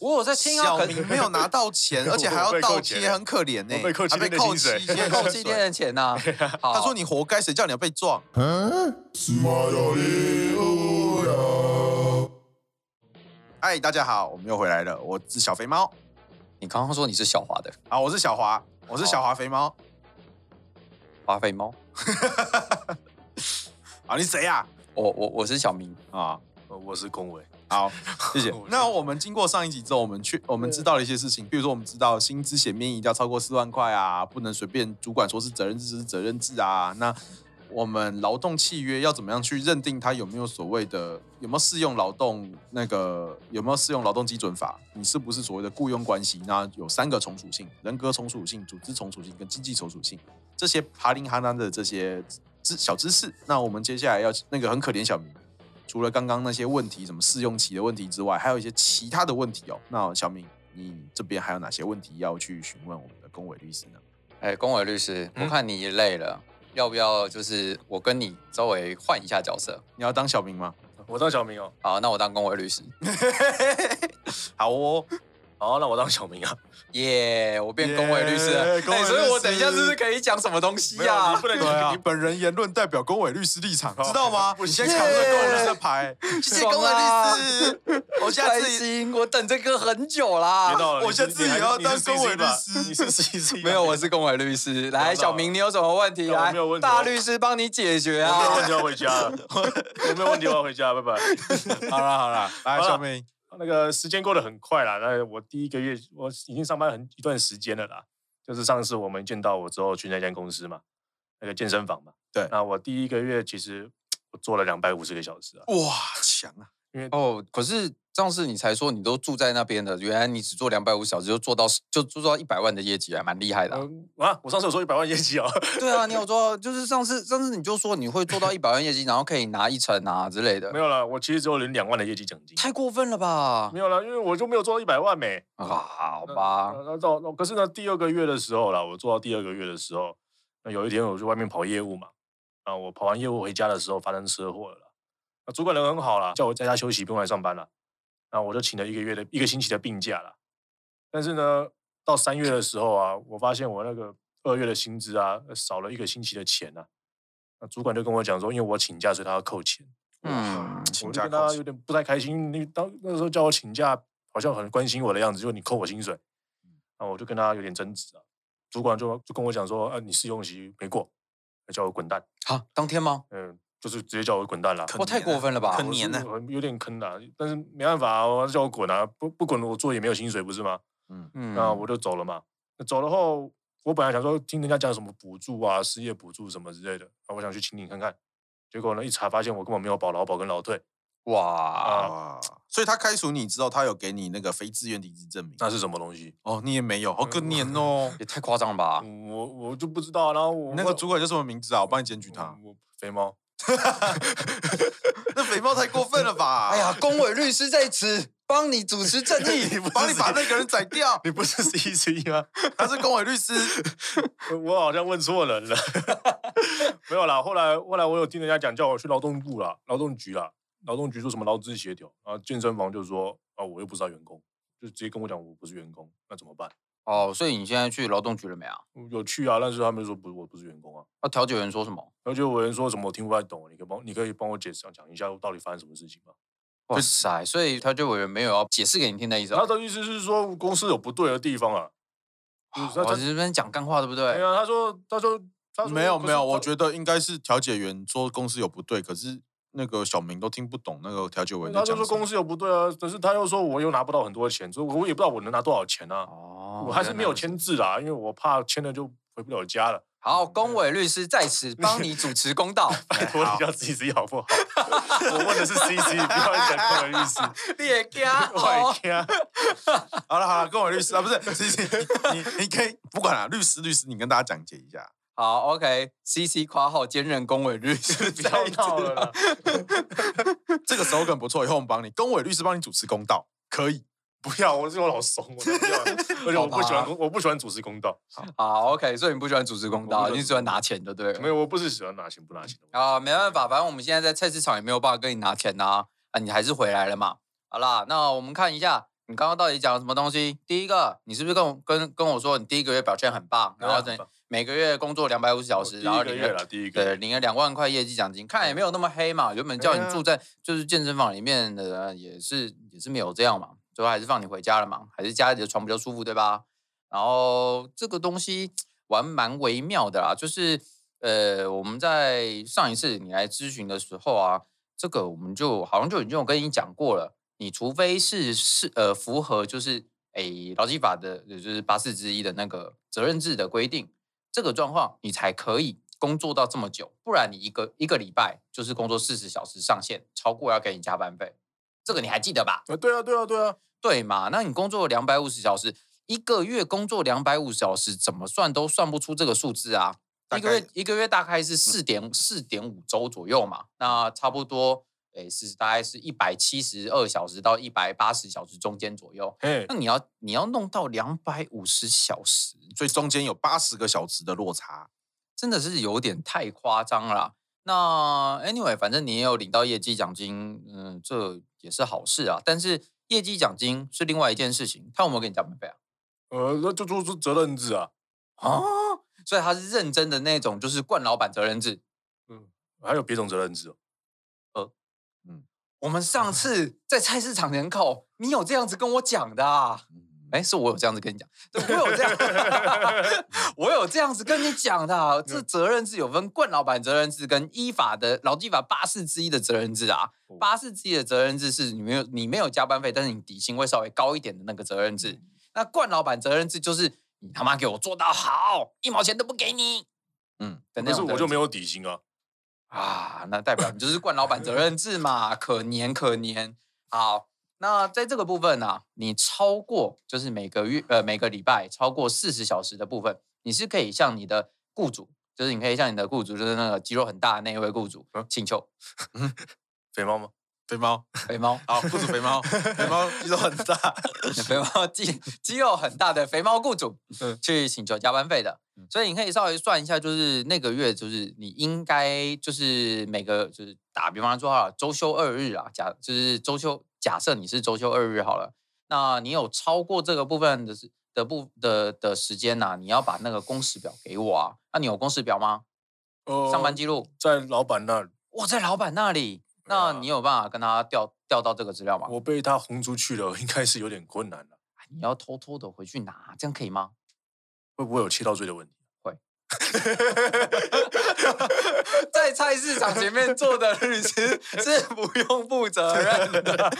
我有在听啊。小明没有拿到钱，而且还要倒贴，很可怜呢。被扣七天的薪水，被扣七天的钱 呐。他说你活该，谁叫你要被撞？嗨，大家好，我们又回来了。我是小肥猫。你刚刚说你是小华的，啊，我是小华，我是小华肥猫，华肥猫。啊，你谁呀？我我我是小明啊，我是恭玮。好，谢谢。那我们经过上一集之后，我们去我们知道了一些事情，比如说我们知道薪资减免一定要超过四万块啊，不能随便主管说是责任制是责任制啊。那我们劳动契约要怎么样去认定它有没有所谓的有没有适用劳动那个有没有适用劳动基准法？你是不是所谓的雇佣关系？那有三个从属性：人格从属性、组织从属性跟经济从属性。这些爬林哈南的这些知小知识。那我们接下来要那个很可怜小明，除了刚刚那些问题，什么试用期的问题之外，还有一些其他的问题哦。那小明，你这边还有哪些问题要去询问我们的公委律师呢？哎，公委律师，我看你累了。嗯要不要就是我跟你稍微换一下角色？你要当小明吗？我当小明哦。好，那我当公委律师。好哦。好，那我当小明啊！耶，我变公委律师了。哎，所以我等一下是不是可以讲什么东西呀？你不能 讲，你本人言论代表公委律师立场，知道吗？你先扛着恭玮律师的牌。谢谢公委律师，我下次我等这个很久啦。我下次也要当公委律师。你是 C C？没有，我是公委律师。来，小明，你有什么问题？来，大律师帮你解决啊。没有问题，要回家了。我没有问题，我要回家，拜拜。好了好了，来，小明。那个时间过得很快啦，那我第一个月我已经上班很一段时间了啦，就是上次我们见到我之后去那间公司嘛，那个健身房嘛，对，那我第一个月其实 我做了两百五十个小时啊，哇，强啊！因为。哦，可是上次你才说你都住在那边的，原来你只做两百五小时就做到就做到一百万的业绩，还蛮厉害的啊！我上次有说一百万业绩啊？对啊，你有 做，就是上次上次你就说你会做到一百万业绩，然后可以拿一成啊之类的。没有了，我其实只有领两万的业绩奖金。太过分了吧？没有了，因为我就没有做到一百万没啊，好吧。那到可是呢，第二个月的时候啦，我做到第二个月的时候，那有一天我去外面跑业务嘛，啊，我跑完业务回家的时候发生车祸了。那主管人很好啦，叫我在家休息，不用来上班了。那我就请了一个月的一个星期的病假了。但是呢，到三月的时候啊，我发现我那个二月的薪资啊少了一个星期的钱啊。那主管就跟我讲说，因为我请假，所以他要扣钱。嗯，请假，他有点不太开心。你当那时候叫我请假，好像很关心我的样子，就你扣我薪水。那我就跟他有点争执啊。主管就就跟我讲说，啊，你试用期没过，叫我滚蛋。好，当天吗？嗯。就是直接叫我滚蛋了，我太过分了吧？坑年呢，有点坑的，但是没办法啊，我叫我滚啊，不不滚我做也没有薪水，不是吗？嗯嗯，那我就走了嘛。走了后，我本来想说听人家讲什么补助啊、失业补助什么之类的，啊，我想去请你看看。结果呢，一查发现我根本没有保劳保跟劳退。哇，啊，所以他开除你之后，他有给你那个非自愿离职证明？那是什么东西？哦，你也没有，好可怜哦，也太夸张了吧？我我就不知道，然后我那个主管叫什么名字啊？我帮你检举他。我肥猫。那肥猫太过分了吧！哎呀，公委律师在此帮你主持正义，帮你把那个人宰掉。你不是 C C 吗？他是公委律师。我好像问错人了。没有啦，后来后来我有听人家讲，叫我去劳动部啦，劳动局啦，劳动局说什么劳资协调，然后健身房就说啊，我又不是他员工，就直接跟我讲我不是员工，那怎么办？哦，所以你现在去劳动局了没啊？有去啊，但是他们说不，我不是员工啊。那调解员说什么？调解委员说什么？我听不太懂，你可以帮，你可以帮我解释讲一下到底发生什么事情吗？哇塞，所以调解委员没有要解释给你听的意思。他的意思是说公司有不对的地方啊。我这边讲干话对不对？对啊，他说，他说，他说没有没有，我觉得应该是调解员说公司有不对，可是。那个小明都听不懂那个调解委员，他就说公司有不对啊，可是他又说我又拿不到很多钱，所以我也不知道我能拿多少钱啊。哦，我还是没有签字啦，因为我怕签了就回不了家了。好，龚 伟律师在此帮你主持公道，拜托你叫 C C 好不好？我问的是 C C，不要讲恭玮律师。你也惊？我也惊。好了好了，龚伟律师啊，不是 C C，你你可以不管了，律师律师，你跟大家讲解一下。好，OK，C C 夸号兼任公委律师，不要闹了。这个 slogan 不错，以后我们帮你公委律师帮你主持公道，可以？不要，我这我老怂，我不要，而且我不喜欢，我不喜欢主持公道。好，OK，所以你不喜欢主持公道，你喜欢拿钱的，对？没有，我不是喜欢拿钱不拿钱啊，没办法，反正我们现在在菜市场也没有办法跟你拿钱呐，啊，你还是回来了嘛。好啦，那我们看一下，你刚刚到底讲了什么东西？第一个，你是不是跟我跟跟我说你第一个月表现很棒，然后等每个月工作两百五十小时，然后领了第一个对领了两万块业绩奖金，看也没有那么黑嘛。原本叫你住在就是健身房里面的，也是也是没有这样嘛，最后还是放你回家了嘛，还是家里的床比较舒服，对吧？然后这个东西玩蛮微妙的啦，就是呃，我们在上一次你来咨询的时候啊，这个我们就好像就已经有跟你讲过了。你除非是是呃符合就是诶劳基法的，也就是八四之一的那个责任制的规定，这个状况你才可以工作到这么久，不然你一个一个礼拜就是工作四十小时上限，超过要给你加班费，这个你还记得吧？啊，对啊，对啊，对啊，对嘛？那你工作两百五十小时，一个月工作两百五十小时，怎么算都算不出这个数字啊？一个月一个月大概是四点四点五周左右嘛，那差不多。诶，是大概是一百七十二小时到一百八十小时中间左右。嘿那你要你要弄到两百五十小时，所以中间有八十个小时的落差，真的是有点太夸张了。那 anyway，反正你也有领到业绩奖金，嗯，这也是好事啊。但是业绩奖金是另外一件事情，他有没有给你加班费啊？呃，那就做出责任制啊。啊，所以他是认真的那种，就是惯老板责任制。嗯，还有别种责任制哦。嗯我们上次在菜市场门口，你有这样子跟我讲的啊？哎，是我有这样子跟你讲，我有这样，我有这样子跟你讲的啊。这责任制有分冠老板责任制跟依法的劳基法八四之一的责任制啊。八四之一的责任制是你没有你没有加班费，但是你底薪会稍微高一点的那个责任制。那冠老板责任制就是你他妈给我做到好，一毛钱都不给你。嗯，但是我就没有底薪啊。啊，那代表你就是冠老板责任制嘛，可年可年。好，那在这个部分呢、啊，你超过就是每个月呃每个礼拜超过四十小时的部分，你是可以向你的雇主，就是你可以向你的雇主，就是那个肌肉很大的那一位雇主请求。嗯，肥猫吗？肥猫，肥猫，好，雇主肥猫，肥猫肌肉很大，肥猫肌肌肉很大的肥猫雇主，去请求加班费的。所以你可以稍微算一下，就是那个月，就是你应该就是每个就是打比方说啊，周休二日啊，假就是周休，假设你是周休二日好了，那你有超过这个部分的时的部的的时间呐、啊，你要把那个工时表给我啊。那你有工时表吗？呃，上班记录在老板那里。我在老板那里。那你有办法跟他调调到这个资料吗？我被他轰出去了，应该是有点困难了。你要偷偷的回去拿，这样可以吗？会不会有窃盗罪的问题？会。在菜市场前面坐的律师是不用负责任的。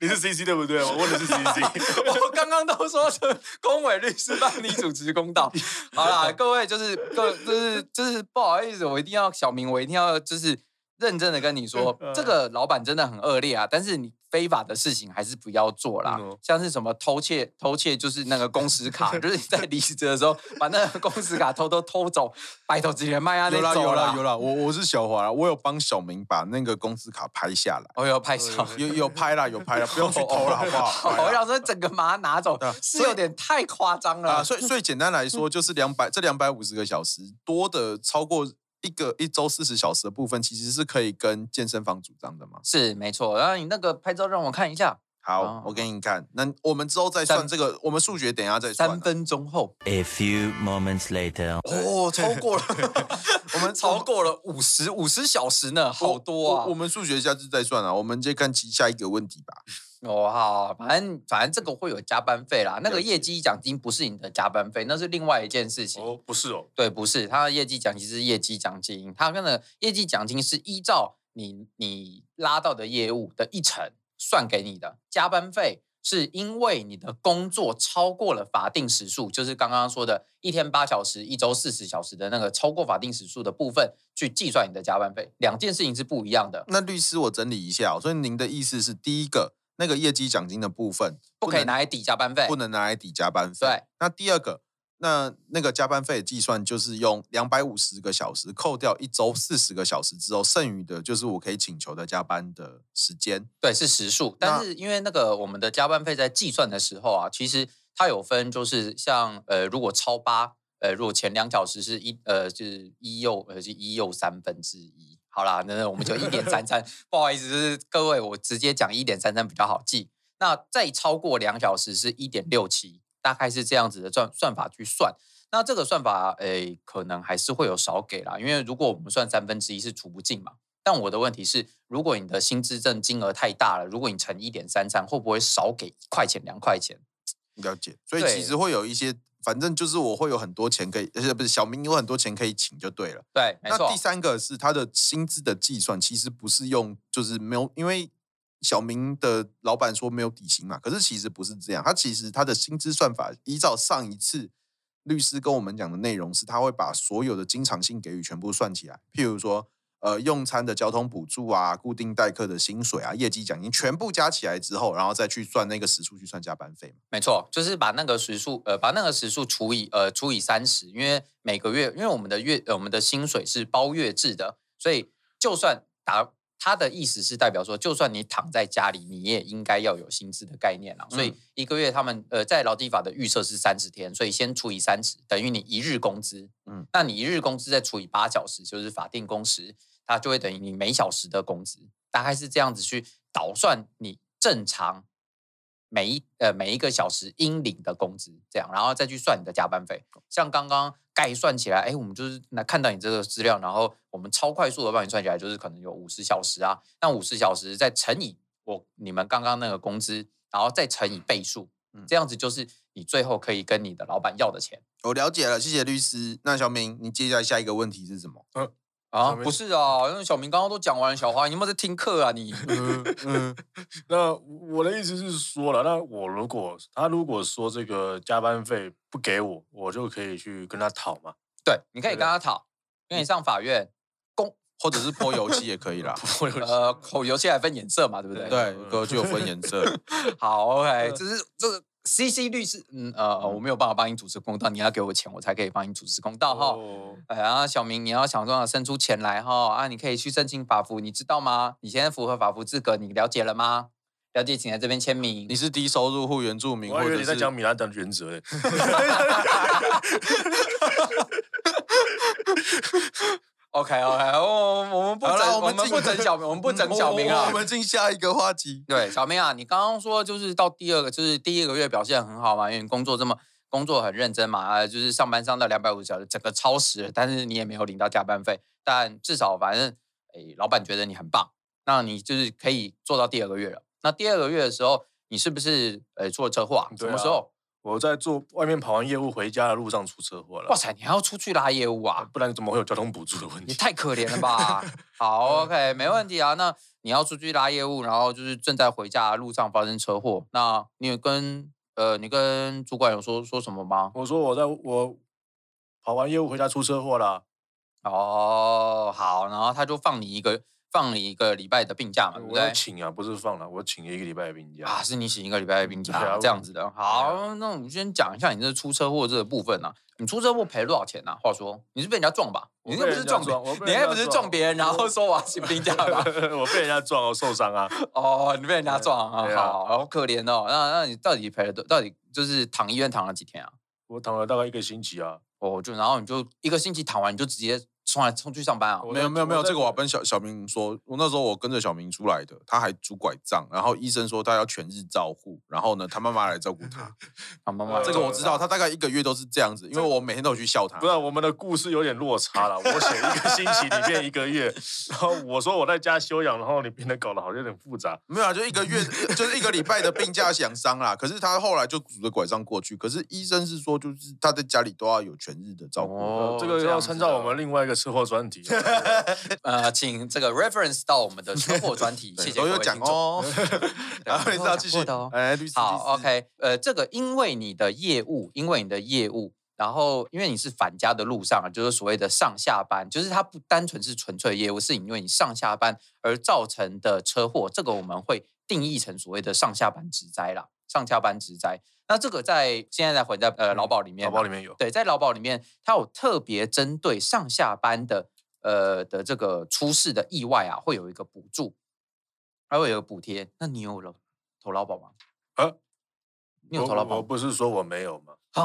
你是 CC 对不对？我问的是 CC。我刚刚都说是公委律师帮你主持公道。好啦，各位就是各就是就是不好意思，我一定要小明，我一定要就是。认真的跟你说，这个老板真的很恶劣啊！但是你非法的事情还是不要做啦，像是什么偷窃，偷窃就是那个工时卡，就是你在离职的时候把那个工时卡偷偷偷走，白头直接卖啊那种。有啦有啦，我我是小华，我有帮小明把那个公司卡拍下来。我有拍下，有有拍了有拍了，不用去偷了好不好？我想说整个把它拿走是有点太夸张了。所以所以简单来说，就是两百这两百五十个小时多的超过。一个一周四十小时的部分，其实是可以跟健身房主张的嘛？是没错。然后你那个拍照让我看一下。好，哦、我给你看。那我们之后再算这个，我们数学等一下再算。三分钟后，A few moments later，哦，超过了 我们超过了五十五十小时呢，好多啊。我，我，我们数学下次再算啊，我们就看其下一个问题吧。哦，好，反正反正这个会有加班费啦。那个业绩奖金不是你的加班费，那是另外一件事情。哦，不是哦，对，不是，他的业绩奖金是业绩奖金，他跟的业绩奖金是依照你你拉到的业务的一成算给你的。加班费是因为你的工作超过了法定时数，就是刚刚说的一天八小时，一周四十小时的那个超过法定时数的部分去计算你的加班费，两件事情是不一样的。那律师，我整理一下，所以您的意思是第一个。那个业绩奖金的部分不可以拿来抵加班费，不能拿来抵加班费。对，那第二个，那那个加班费计算就是用两百五十个小时扣掉一周四十个小时之后，剩余的就是我可以请求的加班的时间。对，是时数。但是因为那个我们的加班费在计算的时候啊，其实它有分，就是像呃，如果超八，呃，如果前两小时是一呃，就是一又呃，是一又三分之一。好啦，那我们就 一点三三，不好意思，就是各位，我直接讲一点三三比较好记。那再超过两小时是一点六七，大概是这样子的算算法去算。那这个算法，诶，可能还是会有少给啦，因为如果我们算三分之一是除不尽嘛。但我的问题是，如果你的薪资证金额太大了，如果你乘一点三三，会不会少给一块钱两块钱？了解，所以其实会有一些，反正就是我会有很多钱可以，而且不是小明有很多钱可以请就对了。对，没错。那第三个是他的薪资的计算，其实不是用，就是没有，因为小明的老板说没有底薪嘛，可是其实不是这样，他其实他的薪资算法依照上一次律师跟我们讲的内容是，他会把所有的经常性给予全部算起来，譬如说。呃，用餐的交通补助啊，固定代课的薪水啊，业绩奖金全部加起来之后，然后再去算那个时数，去算加班费。没错，就是把那个时数，呃，把那个时数除以呃除以三十，因为每个月，因为我们的月，呃，我们的薪水是包月制的，所以就算打他的意思是代表说，就算你躺在家里，你也应该要有薪资的概念了。所以一个月他们呃在劳基法的预设是三十天，所以先除以三十，等于你一日工资。嗯，那你一日工资再除以八小时，就是法定工时。它就会等于你每小时的工资，大概是这样子去倒算你正常每一呃每一个小时应领的工资，这样，然后再去算你的加班费。像刚刚概算起来，哎，我们就是那看到你这个资料，然后我们超快速的帮你算起来，就是可能有五十小时啊，那五十小时再乘以我你们刚刚那个工资，然后再乘以倍数，这样子就是你最后可以跟你的老板要的钱。我了解了，谢谢律师。那小明，你接下来下一个问题是什么？嗯。啊，不是啊，因为小明刚刚都讲完了，小花，你有没有在听课啊？你，嗯嗯，那我的意思是说了，那我如果他如果说这个加班费不给我，我就可以去跟他讨嘛？对，你可以跟他讨，因为你上法院公或者是泼油漆也可以啦。泼油漆，呃，泼油漆还分颜色嘛，对不对？对，哥就有分颜色。好，OK，这是这个。C C 律师，嗯呃，我没有办法帮你主持公道，你要给我钱，我才可以帮你主持公道哈。Oh. 哎呀，小明，你要想办法生出钱来哈啊！你可以去申请法服，你知道吗？你现在符合法服资格，你了解了吗？了解，请在这边签名。你是低收入户原住民，我以为你在讲米兰的原则。欸 OK OK，我我们不整，我们不整小明，我们不整小明啊。我们进下一个话题。对，小明啊，你刚刚说就是到第二个，就是第一个月表现很好嘛，因为你工作这么工作很认真嘛，啊，就是上班上到两百五十小时，整个超时，但是你也没有领到加班费，但至少反正，哎，老板觉得你很棒，那你就是可以做到第二个月了。那第二个月的时候，你是不是呃出了车祸啊？什么时候？我在做外面跑完业务回家的路上出车祸了。哇塞，你还要出去拉业务啊？不然怎么会有交通补助的问题？你太可怜了吧！好，OK，没问题啊。那你要出去拉业务，然后就是正在回家的路上发生车祸，那你有跟呃，你跟主管有说说什么吗？我说我在我跑完业务回家出车祸了。哦，好，然后他就放你一个。放了一个礼拜的病假嘛，对不对？我请啊，不是放了，我请了一个礼拜的病假啊，是你请一个礼拜的病假，啊、这样子的。好，啊、那我们先讲一下你这出车祸这个部分啊。你出车祸赔了多少钱啊？话说你是被人家撞吧？你又不是撞别人，你还不是撞别人，然后说我要请病假吧？我被人家撞我，受伤啊。哦，你被人家撞啊？好，好可怜哦。那那你到底赔了多？到底就是躺医院躺了几天啊？我躺了大概一个星期啊。哦，就然后你就一个星期躺完，你就直接。冲来冲去上班啊？没有没有没有，这个我要跟小小明说，我那时候我跟着小明出来的，他还拄拐杖，然后医生说他要全日照护，然后呢，他妈妈来照顾他。他妈妈，这个我知道，他大概一个月都是这样子，因为我每天都有去笑他。不是，我们的故事有点落差了，我写一个星期，你变一个月，然后我说我在家休养，然后你变得搞得好像有点复杂。没有啊，就一个月，就是一个礼拜的病假养伤啦。可是他后来就拄着拐杖过去，可是医生是说，就是他在家里都要有全日的照顾。哦，这个要参照我们另外一个车祸专题。呃，请这个 reference 到我们的车祸专题，谢谢各位听众。哦，然后你是要继续的哦。哎，律师，好，OK，呃，这个因为你的业务，因为你的业务，然后因为你是返家的路上，就是所谓的上下班，就是它不单纯是纯粹业务，是因为你上下班而造成的车祸，这个我们会定义成所谓的上下班职灾啦，上下班职灾。那这个在现在在回在呃劳保里面，劳保里面有，对，在劳保里面，它有特别针对上下班的。呃的这个出事的意外啊，会有一个补助，还会有一个补贴。那你有了投劳保吗？啊，你有投劳保？我不是说我没有吗？啊，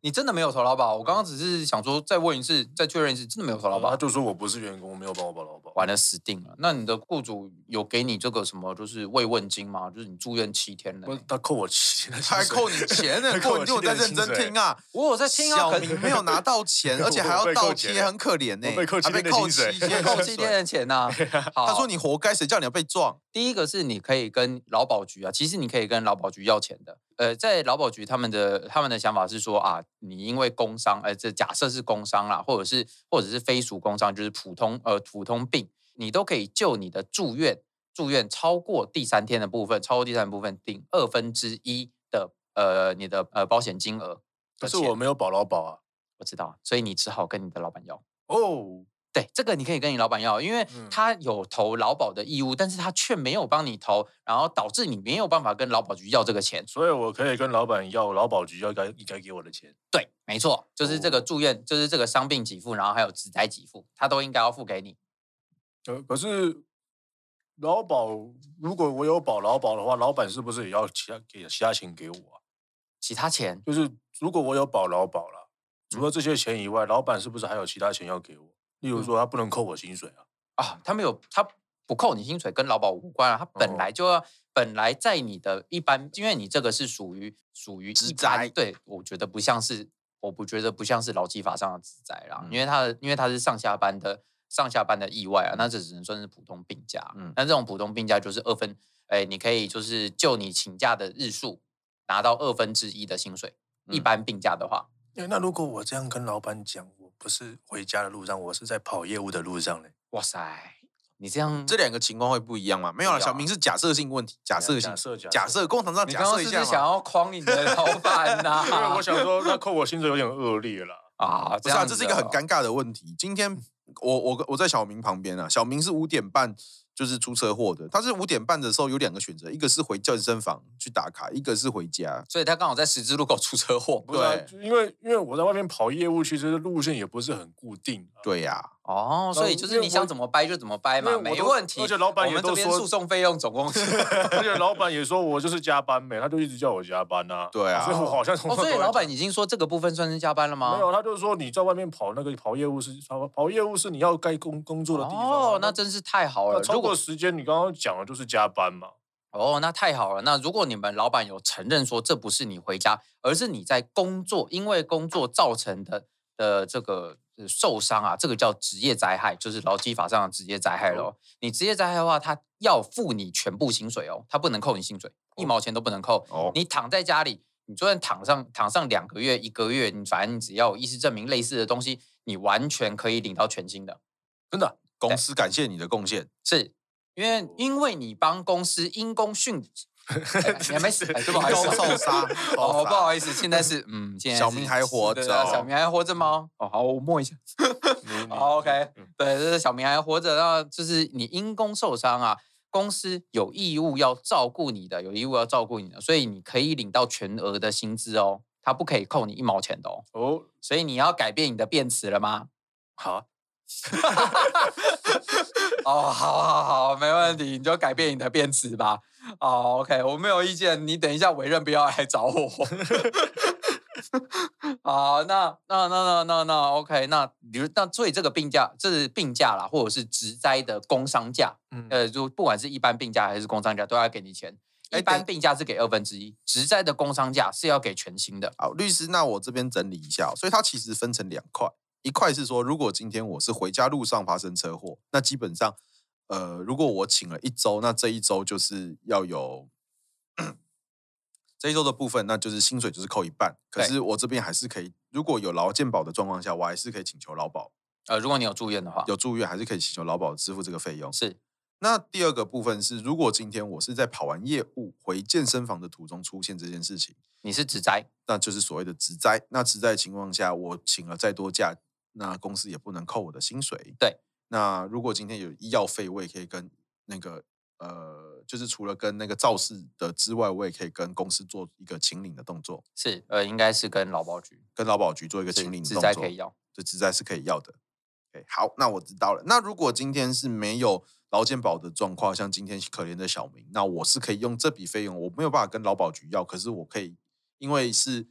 你真的没有投劳保？我刚刚只是想说，再问一次，再确认一次，真的没有投劳保？他就说我不是员工，我没有帮我保劳保。完了，死定了。那你的雇主有给你这个什么，就是慰问金吗？就是你住院七天了，他扣我七天，他还扣你钱呢？扣你，我在认真听啊！我有在听啊。小明没有拿到钱，而且还要倒贴，很可怜呢。被扣七天的薪水，扣七天的钱呐。他说你活该，谁叫你要被撞？第一个是你可以跟劳保局啊，其实你可以跟劳保局要钱的。呃，在劳保局他们的他们的想法是说啊，你因为工伤，呃，这假设是工伤啦，或者是或者是非属工伤，就是普通呃普通病，你都可以就你的住院住院超过第三天的部分，超过第三部分顶二分之一的呃你的呃保险金额。可是我没有保劳保啊，我知道，所以你只好跟你的老板要哦。对，这个你可以跟你老板要，因为他有投劳保的义务，嗯、但是他却没有帮你投，然后导致你没有办法跟劳保局要这个钱，所以我可以跟老板要劳保局要该应该给我的钱。对，没错，就是这个住院，哦、就是这个伤病给付，然后还有职灾给付，他都应该要付给你。呃，可是劳保如果我有保劳保的话，老板是不是也要其他给其他钱给我啊？其他钱就是如果我有保劳保了，除了这些钱以外，嗯、老板是不是还有其他钱要给我？例如说，他不能扣我薪水啊！啊，他没有，他不扣你薪水，跟劳保无关啊。他本来就要，哦、本来在你的一般，因为你这个是属于属于职灾，对，我觉得不像是，我不觉得不像是劳基法上的职灾啦，嗯、因为他的，因为他是上下班的上下班的意外啊，那这只能算是普通病假。嗯，那这种普通病假就是二分，哎，你可以就是就你请假的日数拿到二分之一的薪水。嗯、一般病假的话，那如果我这样跟老板讲。不是回家的路上，我是在跑业务的路上嘞。哇塞，你这样这两个情况会不一样吗？没有了，小明是假设性问题，假设性，假设工厂上假设一下。你想要诓你的老板 呐？因为我想说，那扣我薪水有点恶劣了 啊！不是啊，这是一个很尴尬的问题。今天我我我在小明旁边啊，小明是五点半。就是出车祸的，他是五点半的时候有两个选择，一个是回健身房去打卡，一个是回家，所以他刚好在十字路口出车祸。对，啊、因为因为我在外面跑业务，其实路线也不是很固定。对呀、啊。哦，所以就是你想怎么掰就怎么掰嘛，没问题。而且老板也都说，诉讼费用总共是，而且老板也说我就是加班呗，他就一直叫我加班呐。对啊，所以我好像哦，所以老板已经说这个部分算是加班了吗？没有，他就是说你在外面跑那个跑业务是跑跑业务是你要该工工作的地方。哦，那真是太好了。超过时间，你刚刚讲的就是加班嘛。哦，那太好了。那如果你们老板有承认说这不是你回家，而是你在工作，因为工作造成的的这个。受伤啊，这个叫职业灾害，就是劳基法上的职业灾害喽。哦、你职业灾害的话，他要付你全部薪水哦，他不能扣你薪水，一毛钱都不能扣。哦、你躺在家里，你就算躺上躺上两个月、一个月，你反正你只要有医师证明类似的东西，你完全可以领到全薪的。真的，公司感谢你的贡献，是因为因为你帮公司因公殉。你还没死，不好意思，受伤。哦，不好意思，现在是嗯，现在小明还活着，小明还活着吗？哦，好，我摸一下。好，OK，对，这是小明还活着，那就是你因公受伤啊，公司有义务要照顾你的，有义务要照顾你的，所以你可以领到全额的薪资哦，他不可以扣你一毛钱的哦。哦，所以你要改变你的辩词了吗？好。哦，好好好，没问题，你就改变你的辩词吧。哦，OK，我没有意见。你等一下委任不要来找我。好，那那那那那那 OK，那比如那所以这个病假，这是病假啦，或者是职灾的工伤假。嗯，呃，就不管是一般病假还是工伤假，都要给你钱。一般病假是给二分之一，职灾的工伤假是要给全薪的。好，律师，那我这边整理一下，所以它其实分成两块。一块是说，如果今天我是回家路上发生车祸，那基本上，呃，如果我请了一周，那这一周就是要有这一周的部分，那就是薪水就是扣一半。可是我这边还是可以，如果有劳健保的状况下，我还是可以请求劳保。呃，如果你有住院的话，有住院还是可以请求劳保支付这个费用。是。那第二个部分是，如果今天我是在跑完业务回健身房的途中出现这件事情，你是职灾，那就是所谓的职灾。那职灾情况下，我请了再多假。那公司也不能扣我的薪水。对。那如果今天有医药费，我也可以跟那个呃，就是除了跟那个肇事的之外，我也可以跟公司做一个清领的动作。是，呃，应该是跟劳保局，跟劳保局做一个清领的动作。职灾可以要，这职灾是可以要的。Okay, 好，那我知道了。那如果今天是没有劳健保的状况，像今天可怜的小明，那我是可以用这笔费用，我没有办法跟劳保局要，可是我可以，因为是。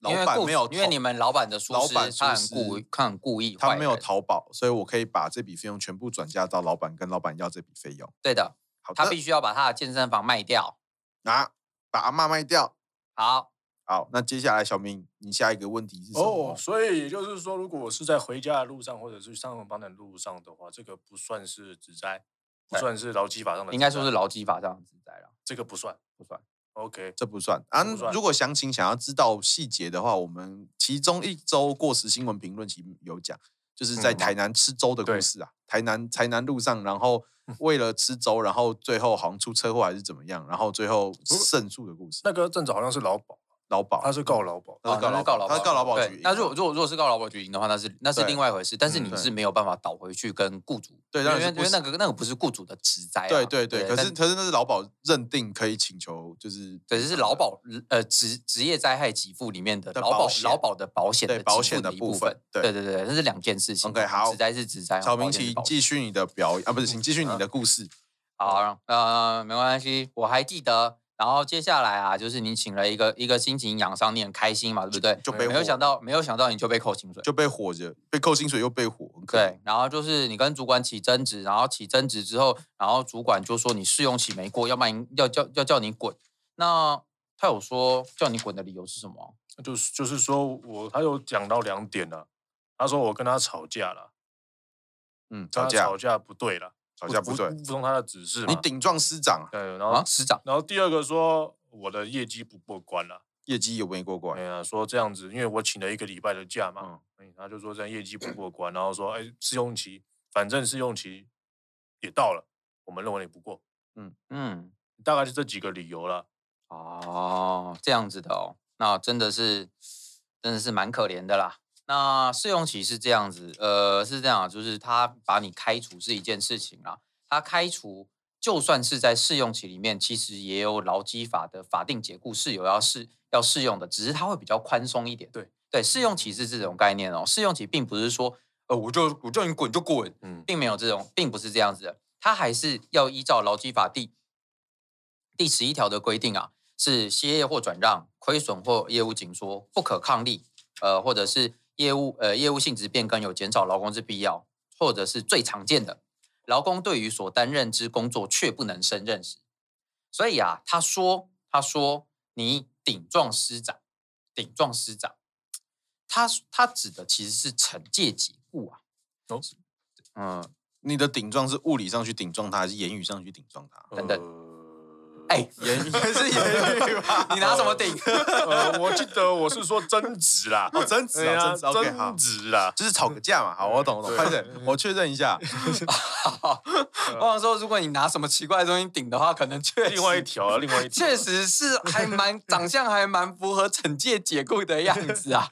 老因为雇板没有因为你们老板的疏老板失，他很故意，他很故意，他没有淘宝，所以我可以把这笔费用全部转嫁到老板，跟老板要这笔费用。对的，好的，他必须要把他的健身房卖掉。啊，把阿嬷卖掉。好，好，那接下来小明，你下一个问题是什么？哦，所以也就是说，如果我是在回家的路上，或者是上班的路上的话，这个不算是职灾，不算是劳基法上的，应该说是劳基法上的职灾了，这个不算。不算。OK，这不算啊算。如果详情想要知道细节的话，我们其中一周过时新闻评论其实有讲，就是在嗯台南吃粥的故事啊。台南台南路上，然后为了吃粥，然后最后好像出车祸还是怎么样，然后最后胜诉的故事。那个镇子好像是劳保，劳保他是告劳保。他是告劳保，他是告劳保对局。那如果如果如果是告劳保局赢的话，那是那是另外一回事。但是你嗯是没有办法倒回去跟雇主，对因为因为那个那个不是雇主的职灾啊。对对对，可是可是那是劳保认定可以请求，就是对，这是劳保呃职职业灾害给付里面的劳保的保险劳保的保险的对保险的一部分分。对对对对，那是两件事情。OK，好职灾是职灾，小明，请继续你的表演啊，不是，请继续你的故事。好，呃，没关系，我还记得。然后接下来啊，就是你请了一个一个心情养伤，你很开心嘛，对不对？就被火没有想到，没有想到你就被扣薪水。就被火着，被扣薪水又被火，对，然后就是你跟主管起争执，然后起争执之后，然后主管就说你试用期没过，要不然要叫要叫你滚。那他有说叫你滚的理由是什么啊？就是就是说我他有讲到两点了，他说我跟他吵架了，嗯，吵架吵架不对了，吵架不对，服从他的指示嘛。你顶撞师长，对，然后、啊，师长，然后第二个说我的业绩不过关了，业绩有没过关？哎呀，说这样子，因为我请了一个礼拜的假嗯嘛，嗯，他就说这样业绩不过关，然后说哎试用期，反正试用期也到了，我们认为你不过，嗯，大概是这几个理由了。哦，这样子的哦，那真的是真的是蛮可怜的啦。那试用期是这样子，呃，是这样，就是他把你开除是一件事情啦。他开除，就算是在试用期里面，其实也有劳基法的法定解雇事由要适要适用的，只是它会比较宽松一点。对对，试用期是这种概念哦。试用期并不是说，呃，我就我叫你滚就滚，嗯，并没有这种，并不是这样子的，它还是要依照劳基法第第十一条的规定啊，是歇业或转让、亏损或业务紧缩、不可抗力，呃，或者是业务呃业务性质变更有减少劳工之必要，或者是最常见的，劳工对于所担任之工作却不能胜任时，所以啊，他说他说你顶撞师长，顶撞师长，他他指的其实是惩戒解雇啊，哦，嗯。你的顶撞是物理上去顶撞他，还是言语上去顶撞他？等等呃哎，言语还是言语吧？你拿什么顶？呃，我记得我是说争执啦，哦，争执啊，争执啦，就是吵个架嘛。好，我懂，我懂。快点，我确认一下。我想说，如果你拿什么奇怪的东西顶的话，可能确实另外一条啊，另外一条，确实是还蛮长相还蛮符合惩戒解雇的样子啊。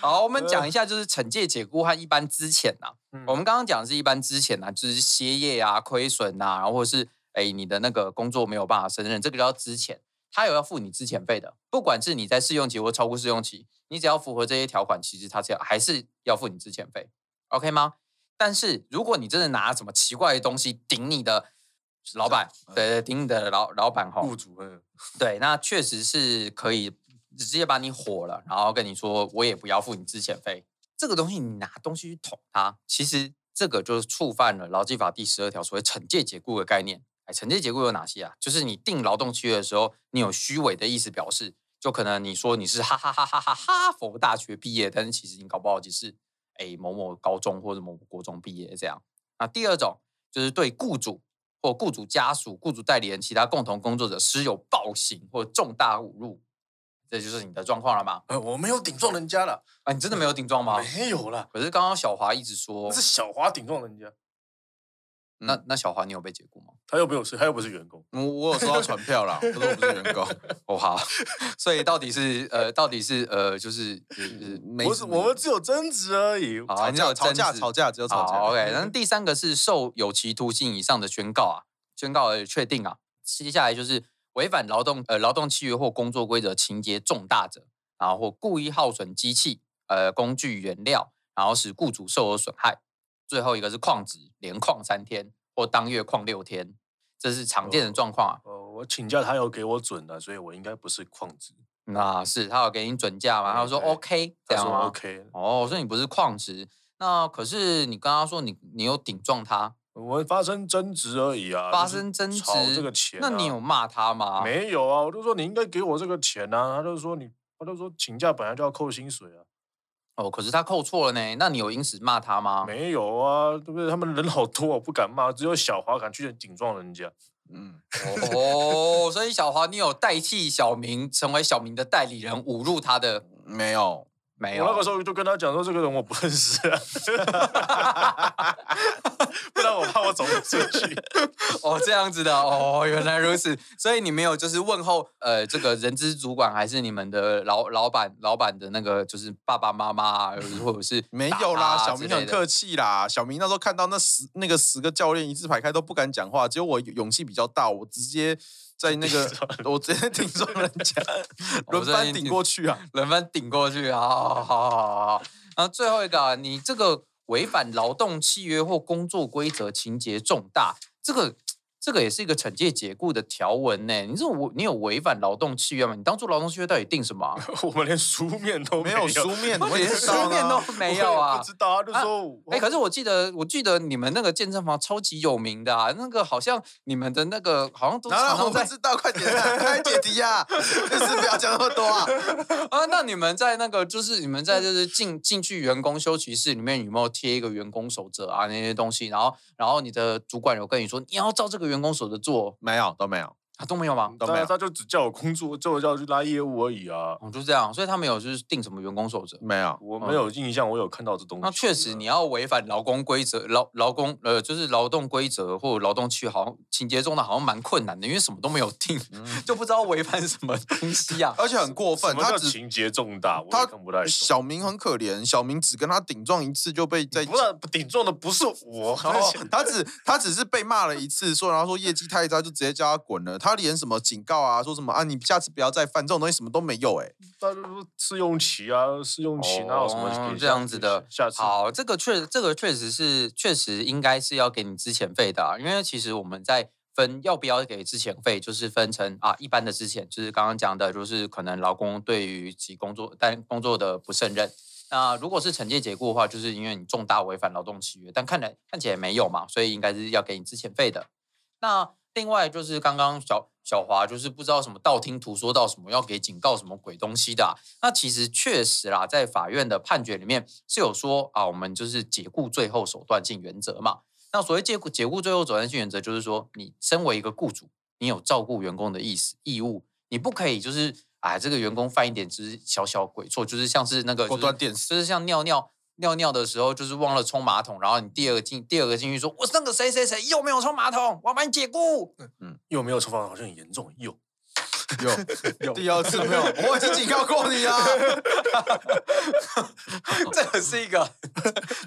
好，我们讲一下就是惩戒解雇和一般资遣呐。嗯我们刚刚讲的是一般资遣呐，就是歇业啊、亏损呐，然后或者是哎你的那个工作没有办法胜任，这个叫资遣，他有要付你资遣费的。不管是你在试用期或超过试用期，你只要符合这些条款，其实他是要还是要付你资遣费，OK 吗？但是如果你真的拿什么奇怪的东西顶你的老板，对对，顶你的老老板哈，雇主，嗯对，那确实是可以直接把你火了，然后跟你说我也不要付你资遣费。这个东西你拿东西去捅他，其实这个就是触犯了劳基法第十二条所谓惩戒解雇的概念。哎，惩戒结构有哪些啊？就是你定劳动契约的时候，你有虚伪的意思表示，就可能你说你是哈哈哈哈哈哈佛大学毕业，但是其实你搞不好只是哎某某高中或者某某国中毕业这样。那第二种就是对雇主或雇主家属、雇主代理人、其他共同工作者施有暴行或重大侮辱，这就是你的状况了吗？呃，我没有顶撞人家了，啊，你真的没有顶撞吗？没有了，可是刚刚小华一直说那，是小华顶撞人家，那那小华你有被解雇吗？他又不有是，他又不是员工，我我有收到传票啦，可是我不是员工。哦好，所以到底是呃，到底是呃，就是就是没不是，我们只有争执而已。好吵架，你有吵架，执吵架，只有吵架。好 OK，那第三个是受有期徒刑以上的宣告啊，宣告而确定啊。接下来就是违反劳动呃劳动契约或工作规则情节重大者，然后或故意耗损机器、呃工具原料，然后使雇主受有损害。最后一个是旷职，连旷三天或当月旷六天，这是常见的状况啊。呃，我请假他有给我准的，所以我应该不是旷职。那是他有给你准假吗？他说 OK，这样吗？OK。哦，所以你不是旷职，那可是你刚刚说你你有顶撞他，我们发生争执而已啊，发生争执这个钱，那你有骂他吗？没有啊，我就说你应该给我这个钱啊，他就说你，他就说请假本来就要扣薪水啊。哦，可是他扣错了呢，那你有因此骂他吗？没有啊，对不对？他们人好多，我不敢骂，只有小华敢去顶撞人家。嗯，哦，所以小华，你有代替小明成为小明的代理人，侮辱他的？没有。没有，我那个时候就跟他讲说，这个人我不认识啊，不然我怕我走不出去。哦，这样子的哦，原来如此。所以你没有就是问候呃，这个人资主管还是你们的老老板老板的那个就是爸爸妈妈，或者是 没有啦。小明很客气啦。小明那时候看到那十那个十个教练一字排开都不敢讲话，只有我勇气比较大，我直接。在那个，我直接顶撞人家，轮番顶过去啊，轮番顶过去啊，好好好好好。然后最后一个啊，你这个违反劳动契约或工作规则，情节重大，这个。这个也是一个惩戒解雇的条文呢。你说我，你有违反劳动契约吗？你当初劳动契约到底定什么、啊？我们连书面都没有，没有书面 我连书面都没有啊！不知道啊，就说哎、啊欸，可是我记得，我记得你们那个健身房超级有名的啊，那个好像你们的那个好像都常常在。我不知道，快点开解题啊！就是不要讲那么多啊！啊，那你们在那个就是你们在就是进进去员工休息室里面有没有贴一个员工守则啊那些东西？然后然后你的主管有跟你说你要照这个员工守则做？没有，都没有。啊，都没有吗？都没有，他就只叫我工作，叫我叫我去拉业务而已啊。哦，就这样，所以他没有就是定什么员工守则。没有，我没有印象，我有看到这东西。那确实，你要违反劳工规则、劳劳工呃，就是劳动规则或者劳动契约，好像情节中的好像蛮困难的，因为什么都没有定，嗯、就不知道违反什么东西啊。而且很过分，他只情节重大，他看不太。小明很可怜，小明只跟他顶撞一次就被在不是顶撞的不是我，他只他只是被骂了一次，说然后说业绩太差，就直接叫他滚了。他连什么警告啊，说什么啊，你下次不要再犯这种东西，什么都没有哎、欸。他就说试用期啊，试用期哪有什么、哦、这样子的？下次好，这个确这个确实是确实应该是要给你资遣费的、啊，因为其实我们在分要不要给资遣费，就是分成啊一般的资遣，就是刚刚讲的，就是可能劳工对于其工作但工作的不胜任。那如果是惩戒解雇的话，就是因为你重大违反劳动契约，但看来看起来没有嘛，所以应该是要给你资遣费的。那另外就是刚刚小小华就是不知道什么道听途说到什么要给警告什么鬼东西的、啊，那其实确实啦，在法院的判决里面是有说啊，我们就是解雇最后手段性原则嘛。那所谓解雇解雇最后手段性原则，就是说你身为一个雇主，你有照顾员工的意思义务，你不可以就是哎这个员工犯一点就是小小鬼错，就是像是那个、就是、果断电死，就是像尿尿。尿尿的时候就是忘了冲马桶，然后你第二个进第二个进去说，我那个谁谁谁又没有冲马桶，我要把你解雇。嗯，又没有冲马桶好像很严重，又 有有第二次没有，我已经警告过你了。这个是一个，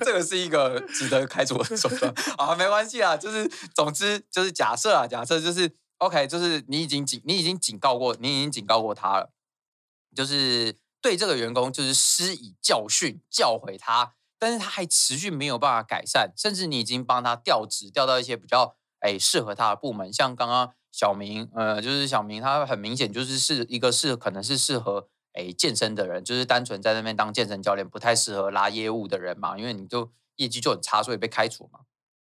这个是一个值得开除的手段啊，没关系啊，就是总之就是假设啊，假设就是 OK，就是你已经警你已经警告过，你已经警告过他了，就是。对这个员工就是施以教训，教诲他，但是他还持续没有办法改善，甚至你已经帮他调职，调到一些比较哎适合他的部门，像刚刚小明，呃，就是小明，他很明显就是是一个是可能是适合哎健身的人，就是单纯在那边当健身教练，不太适合拉业务的人嘛，因为你就业绩就很差，所以被开除嘛。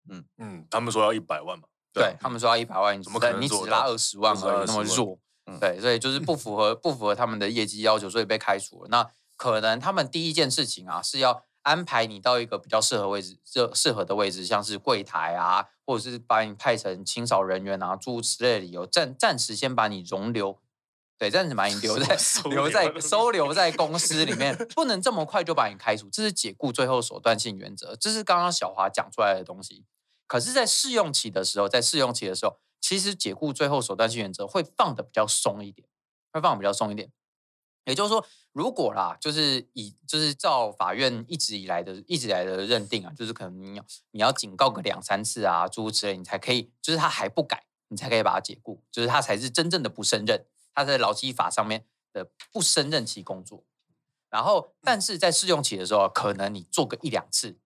嗯嗯，他们说要一百万嘛，对，对他们说要一百万，你怎么可能你只拉二十万而已，那么弱。对，所以就是不符合不符合他们的业绩要求，所以被开除了。那可能他们第一件事情啊，是要安排你到一个比较适合位置，适适合的位置，像是柜台啊，或者是把你派成清扫人员啊，诸如此类的理由，暂暂时先把你容留，对，暂时把你留在留在收留在公司里面，不能这么快就把你开除，这是解雇最后手段性原则，这是刚刚小华讲出来的东西。可是，在试用期的时候，在试用期的时候。其实解雇最后手段性原则会放得比较松一点，会放得比较松一点。也就是说，如果啦，就是以就是照法院一直以来的一直以来的认定啊，就是可能你要你要警告个两三次啊，诸如此类，你才可以，就是他还不改，你才可以把他解雇，就是他才是真正的不胜任，他在劳基法上面的不胜任期工作。然后，但是在试用期的时候，可能你做个一两次，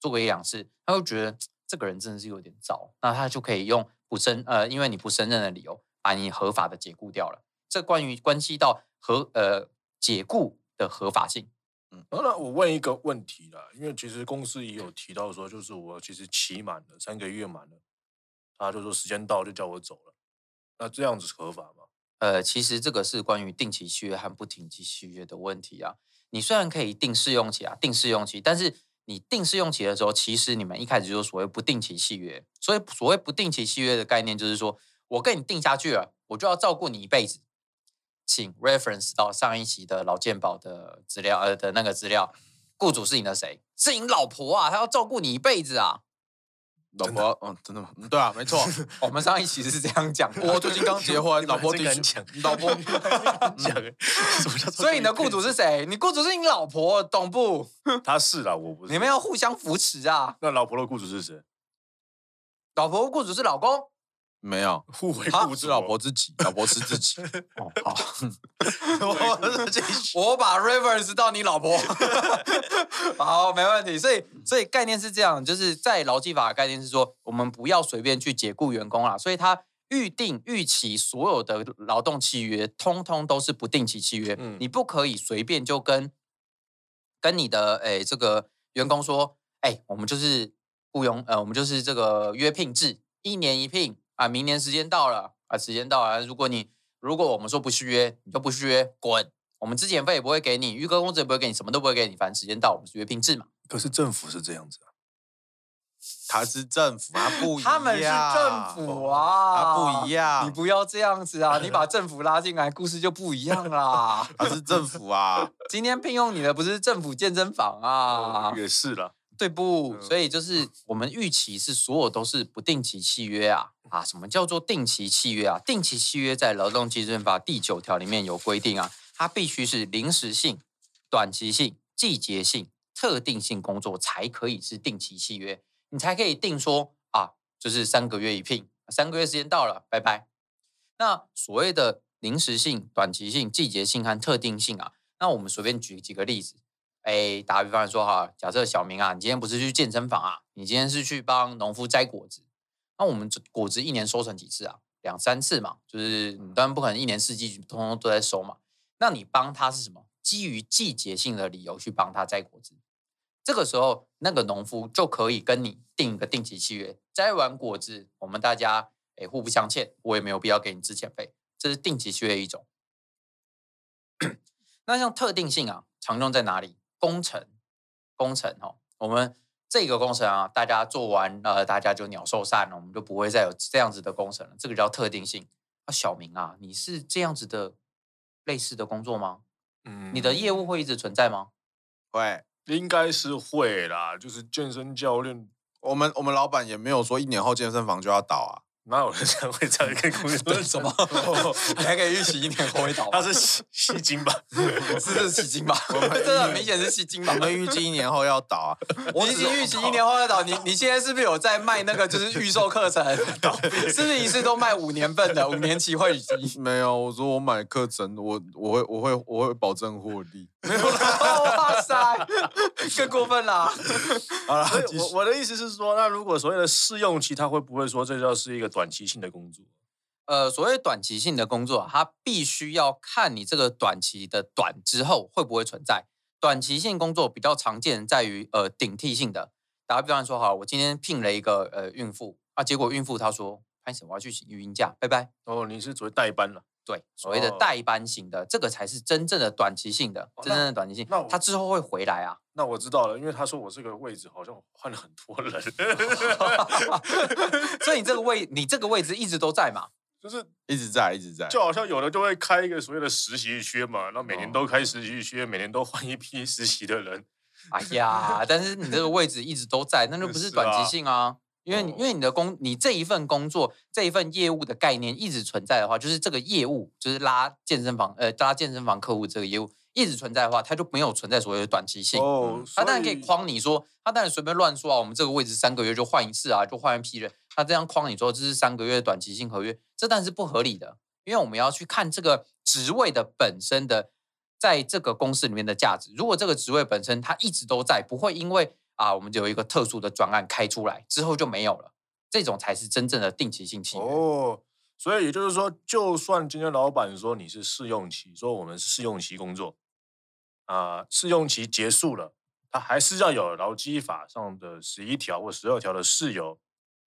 做个一两次，他会觉得这个人真的是有点糟，那他就可以用。不胜呃，因为你不胜任的理由，把你合法的解雇掉了。这关于关系到合呃解雇的合法性。嗯，那我问一个问题啦，因为其实公司也有提到说，就是我其实期满了三个月满了，他就说时间到就叫我走了，那这样子合法吗？呃，其实这个是关于定期契约和不定期契约的问题啊。你虽然可以定试用期啊，定试用期，但是你定试用期的时候，其实你们一开始就是所谓不定期契约。所以所谓不定期契约的概念就是说，我跟你定下去了，我就要照顾你一辈子。请 reference 到上一期的老健保的资料，呃的那个资料，雇主是你的谁？是你老婆啊，她要照顾你一辈子啊。老婆，嗯，真的吗？对啊，没错。我们上一期是这样讲，我最近刚结婚，老婆第一讲，老婆 讲，所以你的雇主是谁？你雇主是你老婆，懂不？他是啦，我不是。你们要互相扶持啊。那老婆的雇主是谁？老婆雇主是老公。没有，互为雇主，老婆自己，老婆是自己。哦，好，我把 reverse 到你老婆。好，没问题。所以，所以概念是这样，就是在劳基法的概念是说，我们不要随便去解雇员工啦。所以，他预定预期所有的劳动契约，通通都是不定期契约。嗯，你不可以随便就跟跟你的诶这个员工说，哎，我们就是雇佣，呃，我们就是这个约聘制，一年一聘。啊，明年时间到了啊，时间到了。如果你如果我们说不续约，你就不续约，滚！我们质检费也不会给你，预科工资也不会给你，什么都不会给你。反正时间到，我们是约聘制嘛。可是政府是这样子啊，他是政府啊，不一样。他们是政府啊，他不一样。你不要这样子啊，你把 政府拉进来，故事就不一样啦。他是政府啊，今天聘用你的不是政府健身房啊，也是了。对不？所以就是我们预期是所有都是不定期契约啊啊！什么叫做定期契约啊？定期契约在劳动基准法第九条里面有规定啊，它必须是临时性、短期性、季节性、特定性工作才可以是定期契约，你才可以定说啊，就是三个月一聘，三个月时间到了，拜拜。那所谓的临时性、短期性、季节性和特定性啊，那我们随便举几个例子。哎，打个比方说哈，假设小明啊，你今天不是去健身房啊，你今天是去帮农夫摘果子。那我们果子一年收成几次啊？两三次嘛，就是你当然不可能一年四季通通都在收嘛。那你帮他是什么？基于季节性的理由去帮他摘果子。这个时候，那个农夫就可以跟你订一个定期契约，摘完果子，我们大家哎互不相欠，我也没有必要给你资遣费，这是定期契约一种。那像特定性啊，常用在哪里？工程，工程哦，我们这个工程啊，大家做完呃，大家就鸟兽散了，我们就不会再有这样子的工程了。这个叫特定性。啊，小明啊，你是这样子的类似的工作吗？嗯，你的业务会一直存在吗？会，应该是会啦。就是健身教练，我们我们老板也没有说一年后健身房就要倒啊。哪有人才会这样跟公司说 什么？你 还可以预期一年后会倒？他是吸吸金吧？是是吸金吧？真的很明显是吸金吧？我们预计一年后要倒啊！我已经预期一年后要倒。你你现在是不是有在卖那个就是预售课程？是不是一次都卖五年份的五年期会籍？没有，我说我买课程，我我会我会我会保证获利。没有哇塞，更过分啦！好了，我我的意思是说，那如果所谓的试用期，他会不会说这就是一个短期性的工作？呃，所谓短期性的工作，它必须要看你这个短期的短之后会不会存在。短期性工作比较常见在于呃顶替性的。打个比方说，好，我今天聘了一个呃孕妇啊，结果孕妇她说，潘婶我要去请育婴假，拜拜。哦，你是准备代班了。对，所谓的代班型的，哦、这个才是真正的短期性的，哦、真正的短期性。那他之后会回来啊？那我知道了，因为他说我这个位置好像换了很多人，所以你这个位，你这个位置一直都在嘛？就是一直在，一直在。就好像有的就会开一个所谓的实习缺嘛，那每年都开实习缺，每年都换一批实习的人。哎呀，但是你这个位置一直都在，那就 不是短期性啊。因为你因为你的工，你这一份工作这一份业务的概念一直存在的话，就是这个业务就是拉健身房呃拉健身房客户这个业务一直存在的话，它就没有存在所谓的短期性。哦，他当然可以框你说，他当然随便乱说啊，我们这个位置三个月就换一次啊，就换一批人，他这样框你说这是三个月的短期性合约，这当然是不合理的，因为我们要去看这个职位的本身的在这个公司里面的价值。如果这个职位本身它一直都在，不会因为。啊，我们就有一个特殊的专案开出来之后就没有了，这种才是真正的定期性契约。哦，所以也就是说，就算今天老板说你是试用期，说我们是试用期工作，啊、呃，试用期结束了，他还是要有劳基法上的十一条或十二条的事由。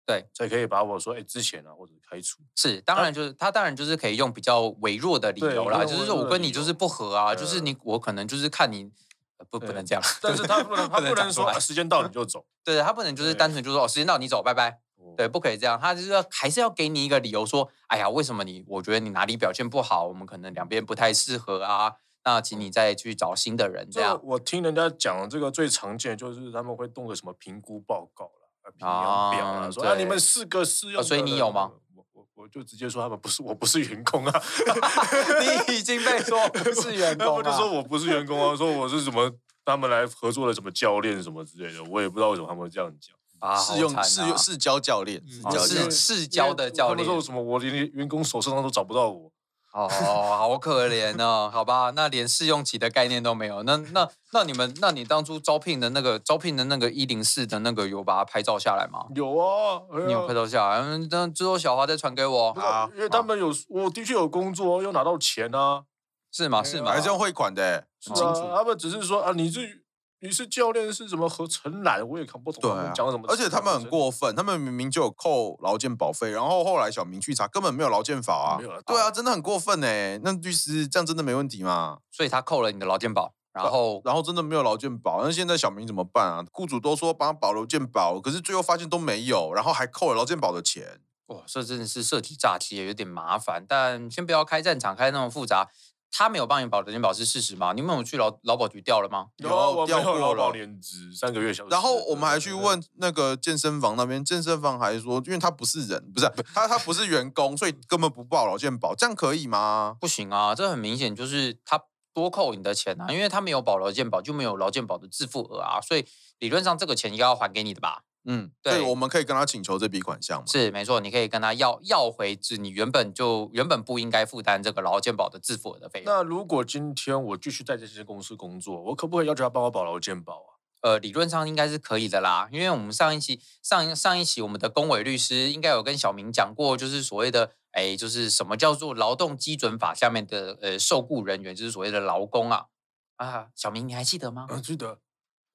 对，才可以把我说哎之前啊或者开除。是，当然就是他，他当然就是可以用比较微弱的理由啦，就是说我跟你就是不合啊，就是你我可能就是看你不不能这样，但是他不能他不能说时间到你就走，对，他不能就是单纯就说哦时间到你走拜拜，对，不可以这样，他就是要还是要给你一个理由说，哎呀为什么你我觉得你哪里表现不好，我们可能两边不太适合啊，那请你再去找新的人这样。我听人家讲这个最常见就是他们会动个什么评估报告。啊，表了，说啊，你们四个试用，所以你有吗？就直接说他们不是，我不是员工啊。你已经被说不是员工，我就说我不是员工啊，说我是什么，他们来合作的什么教练什么之类的，我也不知道为什么他们会这样讲。啊，试用试用试教教练，试试教的教练。他们说什么？我连员工手册上都找不到我。哦，好可怜哦，好吧，那连试用期的概念都没有。那那那你们，那你当初招聘的那个招聘的那个一零四的那个有把它拍照下来吗？有啊，你有拍照下来？嗯，等之后小华再传给我。啊，因为他们有，我的确有工作，又拿到钱啊，是吗？是吗？还是用汇款的，很清楚。他们只是说啊，你这。你是教练是什么合成懒？我也看不懂。讲什么？而且他们很过分，他们明明就有扣劳健保费，然后后来小明去查，根本没有劳健法啊。没有了。对啊，真的很过分哎。那律师这样真的没问题吗？所以他扣了你的劳健保，然后然后真的没有劳健保，那现在小明怎么办啊？雇主都说帮他保劳健保，可是最后发现都没有，然后还扣了劳健保的钱。哇，这真的是涉及诈欺，也有点麻烦。但先不要开战场，开那么复杂。他没有帮你保劳健保是事实吗？你们有去劳劳保局调了吗？有，调过了。劳保年资三个月小时。然后我们还去问那个健身房那边，健身房还说，因为他不是人，不是他，他不是员工，所以根本不报劳健保，这样可以吗？不行啊，这很明显就是他多扣你的钱啊，因为他没有保劳健保，就没有劳健保的自付额啊，所以理论上这个钱应该要还给你的吧？嗯，对，我们可以跟他请求这笔款项吗？是没错，你可以跟他要要回，至你原本就原本不应该负担这个劳健保的自付额的费用。那如果今天我继续在这些公司工作，我可不可以要求他帮我保劳健保啊？呃，理论上应该是可以的啦，因为我们上一期上上一期我们的公委律师应该有跟小明讲过，就是所谓的哎，就是什么叫做劳动基准法下面的呃受雇人员，就是所谓的劳工啊啊，小明你还记得吗？啊，记得。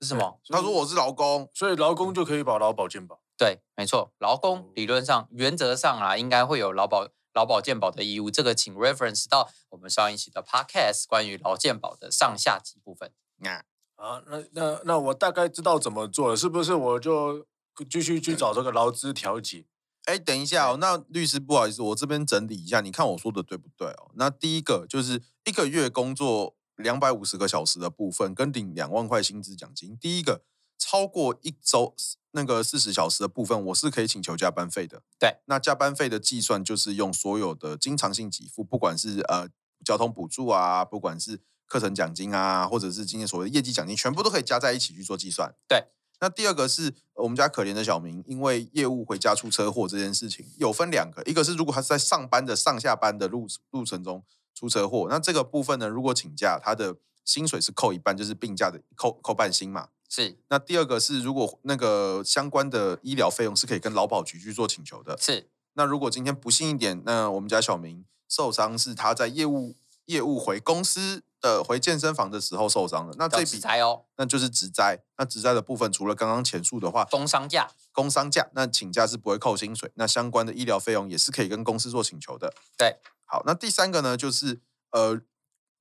是什么？他说我是劳工，所以劳工就可以保劳保健保。对，没错，劳工理论上、原则上啊，应该会有劳保、劳保健保的义务。这个请 reference 到我们上一期的 podcast 关于劳健保的上下集部分。啊，啊，那那那我大概知道怎么做了，是不是？我就继续去找这个劳资调解。哎，等一下哦，那律师不好意思，我这边整理一下，你看我说的对不对哦？那第一个就是一个月工作。两百五十个小时的部分跟领两万块薪资奖金。第一个超过一周那个四十小时的部分，我是可以请求加班费的。对，那加班费的计算就是用所有的经常性给付，不管是呃交通补助啊，不管是课程奖金啊，或者是今天所谓的业绩奖金，全部都可以加在一起去做计算。对，那第二个是我们家可怜的小明，因为业务回家出车祸这件事情，有分两个，一个是如果他是在上班的上下班的路路程中。出车祸，那这个部分呢？如果请假，他的薪水是扣一半，就是病假的扣扣半薪嘛。是。那第二个是，如果那个相关的医疗费用是可以跟劳保局去做请求的。是。那如果今天不幸一点，那我们家小明受伤是他在业务业务回公司的回健身房的时候受伤的，那这笔灾哦，那就是职灾。那职灾的部分，除了刚刚前述的话，工伤假，工伤假，那请假是不会扣薪水，那相关的医疗费用也是可以跟公司做请求的。对。好，那第三个呢，就是呃，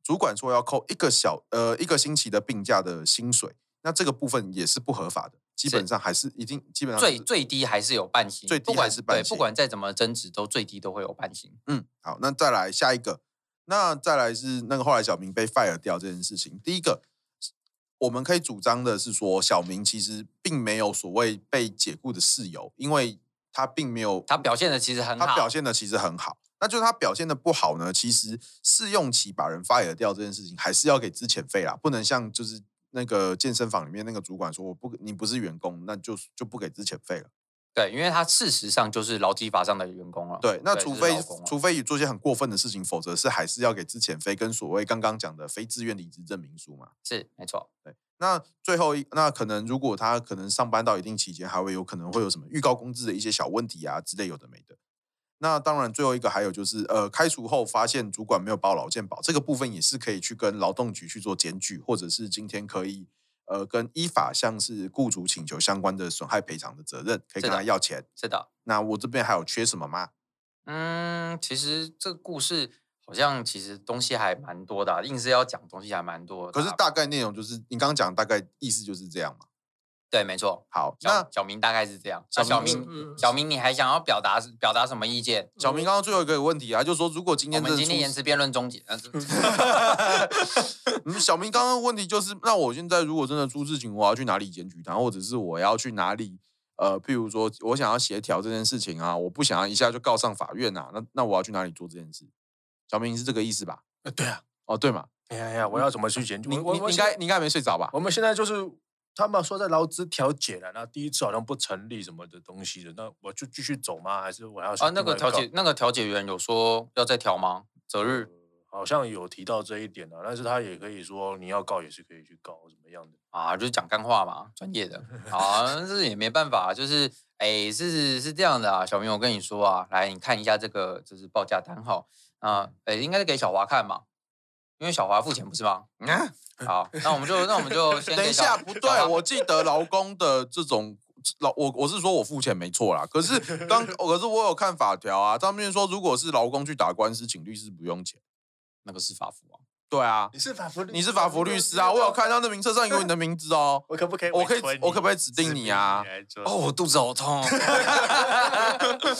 主管说要扣一个小呃一个星期的病假的薪水，那这个部分也是不合法的，基本上还是一定基本上最最低还是有半薪，最低还是半薪，不管再怎么争执，都最低都会有半薪。嗯，好，那再来下一个，那再来是那个后来小明被 fire 掉这件事情，第一个我们可以主张的是说，小明其实并没有所谓被解雇的事由，因为他并没有他表现的其实很好，他表现的其实很好。那就是他表现的不好呢，其实试用期把人 fire 掉这件事情，还是要给资遣费啦，不能像就是那个健身房里面那个主管说，我不你不是员工，那就就不给资遣费了。对，因为他事实上就是劳基法上的员工了。对，那除非除非做些很过分的事情，否则是还是要给资遣费跟所谓刚刚讲的非自愿离职证明书嘛。是，没错。对，那最后一那可能如果他可能上班到一定期间，还会有可能会有什么预告工资的一些小问题啊之类有的没的。那当然，最后一个还有就是，呃，开除后发现主管没有报劳健保，这个部分也是可以去跟劳动局去做检举，或者是今天可以，呃，跟依法向是雇主请求相关的损害赔偿的责任，可以跟他要钱。是的。那我这边还有缺什么吗？嗯，其实这个故事好像其实东西还蛮多的，啊，硬是要讲东西还蛮多的。可是大概内容就是你刚刚讲，大概意思就是这样嘛。对，没错。好，小那小明大概是这样。小明，小明，嗯、小明你还想要表达表达什么意见？小明刚刚最后一个问题啊，就是说如果今天我们今天延迟辩论终结，小明刚刚问题就是，那我现在如果真的出事情，我要去哪里检举他，或者是我要去哪里？呃，譬如说我想要协调这件事情啊，我不想要一下就告上法院啊，那那我要去哪里做这件事？小明是这个意思吧？呃，对啊，哦，对嘛？哎呀呀，我要怎么去检举？你你你应该你应该没睡着吧？我们现在就是他们说在劳资调解了，那第一次好像不成立什么的东西的，那我就继续走吗？还是我要啊？那个调解那个调解员有说要再调吗？择日。呃好像有提到这一点的，但是他也可以说你要告也是可以去告，怎么样的啊？就是讲干话嘛，专业的啊，这也没办法，就是哎，是是这样的啊，小明，我跟你说啊，来你看一下这个，就是报价单号啊，哎，应该是给小华看嘛，因为小华付钱不是吗？嗯，好，那我们就那我们就先等一下，不对，我记得劳工的这种老，我我是说我付钱没错啦，可是当可是我有看法条啊，上面说如果是劳工去打官司，请律师不用钱。那个是法服啊，对啊，你是法服律，你是法服律师啊，我有看到那名册上有你的名字哦，我可不可以？我可以，我可不可以指定你啊？哦，我肚子好痛，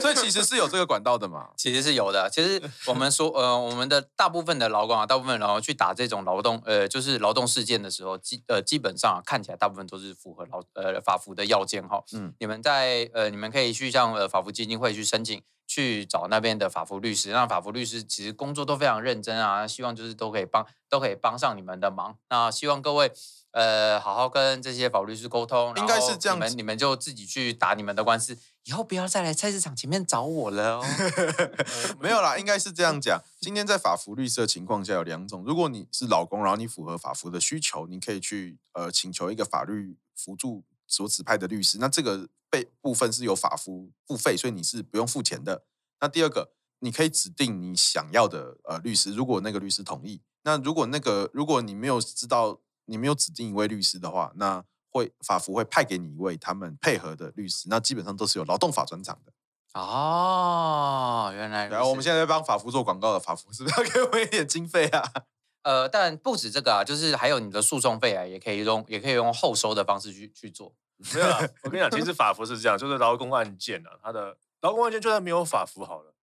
所以其实是有这个管道的嘛，其实是有的。其实我们说，呃，我们的大部分的劳工啊，大部分劳工去打这种劳动，呃，就是劳动事件的时候，基呃基本上、啊、看起来大部分都是符合劳呃法服的要件哈。嗯，你们在呃，你们可以去向呃法服基金会去申请。去找那边的法服律师，那法服律师其实工作都非常认真啊，希望就是都可以帮，都可以帮上你们的忙。那希望各位呃好好跟这些法律师沟通，应该是这样，你们你们就自己去打你们的官司，以后不要再来菜市场前面找我了哦。没有啦，应该是这样讲。今天在法服律师的情况下有两种，如果你是老公，然后你符合法服的需求，你可以去呃请求一个法律辅助所指派的律师，那这个。费部分是由法服付费，所以你是不用付钱的。那第二个，你可以指定你想要的呃律师，如果那个律师同意。那如果那个如果你没有知道，你没有指定一位律师的话，那会法服会派给你一位他们配合的律师。那基本上都是有劳动法专长的。哦，原来。然后我们现在在帮法服做广告的法服，是不是要给我们一点经费啊？呃，但不止这个啊，就是还有你的诉讼费啊，也可以用，也可以用后收的方式去去做。没有啦，我跟你讲，其实法服是这样，就是劳工案件啊，他的劳工案件就算没有法服好了，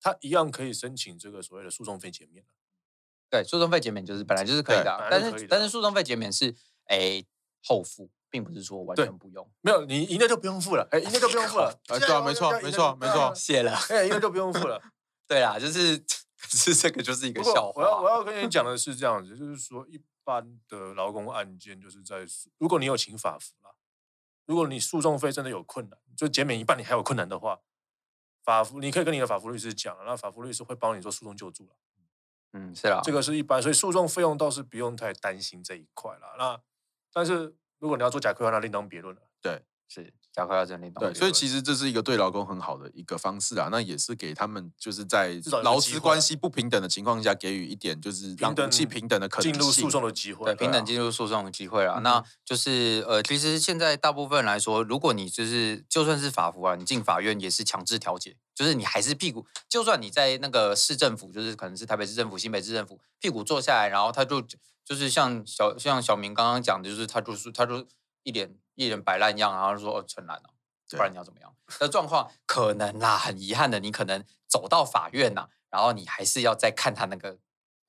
他一样可以申请这个所谓的诉讼费减免。对，诉讼费减免就是本来就是可以的，但是但是诉讼费减免是诶后付，并不是说完全不用。没有，你赢了就不用付了，哎，赢了就不用付了。啊，对啊，没错，没错，没错，谢了，哎，赢了就不用付了。对啦，就是可是这个就是一个笑话。我要我要跟你讲的是这样子，就是说一般的劳工案件就是在如果你有请法服啦。如果你诉讼费真的有困难，就减免一半，你还有困难的话，法服你可以跟你的法服律师讲，那法服律师会帮你做诉讼救助了。嗯，是啦，这个是一般，所以诉讼费用倒是不用太担心这一块了。那但是如果你要做假亏的话，那另当别论了。对。是，假快要整理到。对，所以其实这是一个对劳工很好的一个方式啊。那也是给他们就是在劳资关系不平等的情况下，给予一点就是让武器平等的可能进入诉讼的机会。对，平等进入诉讼的机会啊。那就是呃，其实现在大部分来说，如果你就是就算是法服啊，你进法院也是强制调解，就是你还是屁股，就算你在那个市政府，就是可能是台北市政府、新北市政府，屁股坐下来，然后他就就是像小像小明刚刚讲的，就是他就是他就一脸一脸摆烂样，然后说哦，陈兰哦。不然你要怎么样？的状况可能啦，很遗憾的，你可能走到法院呐，然后你还是要再看他那个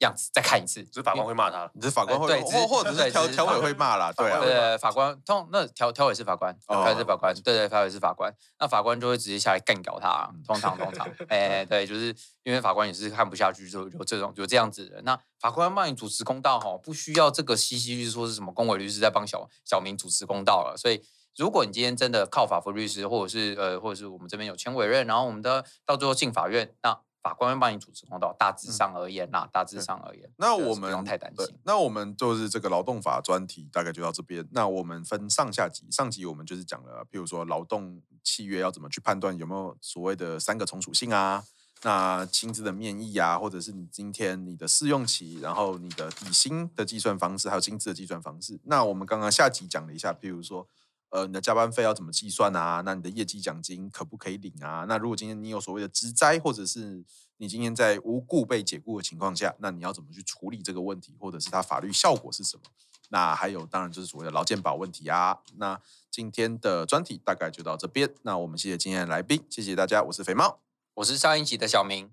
样子，再看一次。只是法官会骂他，你是法官会，对，或或者是调调委会骂啦，对对，法官通那调调委是法官，调委是法官，对对，调委是法官，那法官就会直接下来干搞他，通常通常，哎，对，就是因为法官也是看不下去，就有这种有这样子的。那法官帮你主持公道哈，不需要这个西西律师说是什么公委律师在帮小小明主持公道了，所以。如果你今天真的靠法服律师，或者是呃，或者是我们这边有签委任，然后我们的到最后进法院，那法官会帮你主持公道。大致上而言啦，大致上而言，那我们不用太担心。那我们就是这个劳动法专题大概就到这边。那我们分上下集，上集我们就是讲了，譬如说劳动契约要怎么去判断有没有所谓的三个从属性啊。那薪资的面议啊，或者是你今天你的试用期，然后你的底薪的计算方式，还有薪资的计算方式。那我们刚刚下集讲了一下，譬如说，呃，你的加班费要怎么计算啊？那你的业绩奖金可不可以领啊？那如果今天你有所谓的职灾，或者是你今天在无故被解雇的情况下，那你要怎么去处理这个问题，或者是它法律效果是什么？那还有，当然就是所谓的劳健保问题啊。那今天的专题大概就到这边。那我们谢谢今天的来宾，谢谢大家，我是肥猫。我是上一集的小明，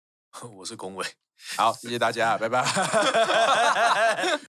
我是龚伟，好，谢谢大家，拜拜。